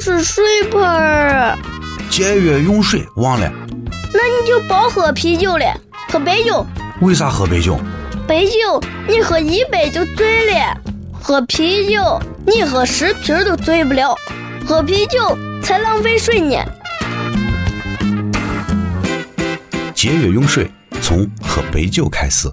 吃水盆，节约用水忘了，那你就别喝啤酒了，喝白酒。为啥喝白酒？白酒，你喝一杯就醉了，喝啤酒，你喝十瓶都醉不了，喝啤酒才浪费水呢。节约用水，从喝白酒开始。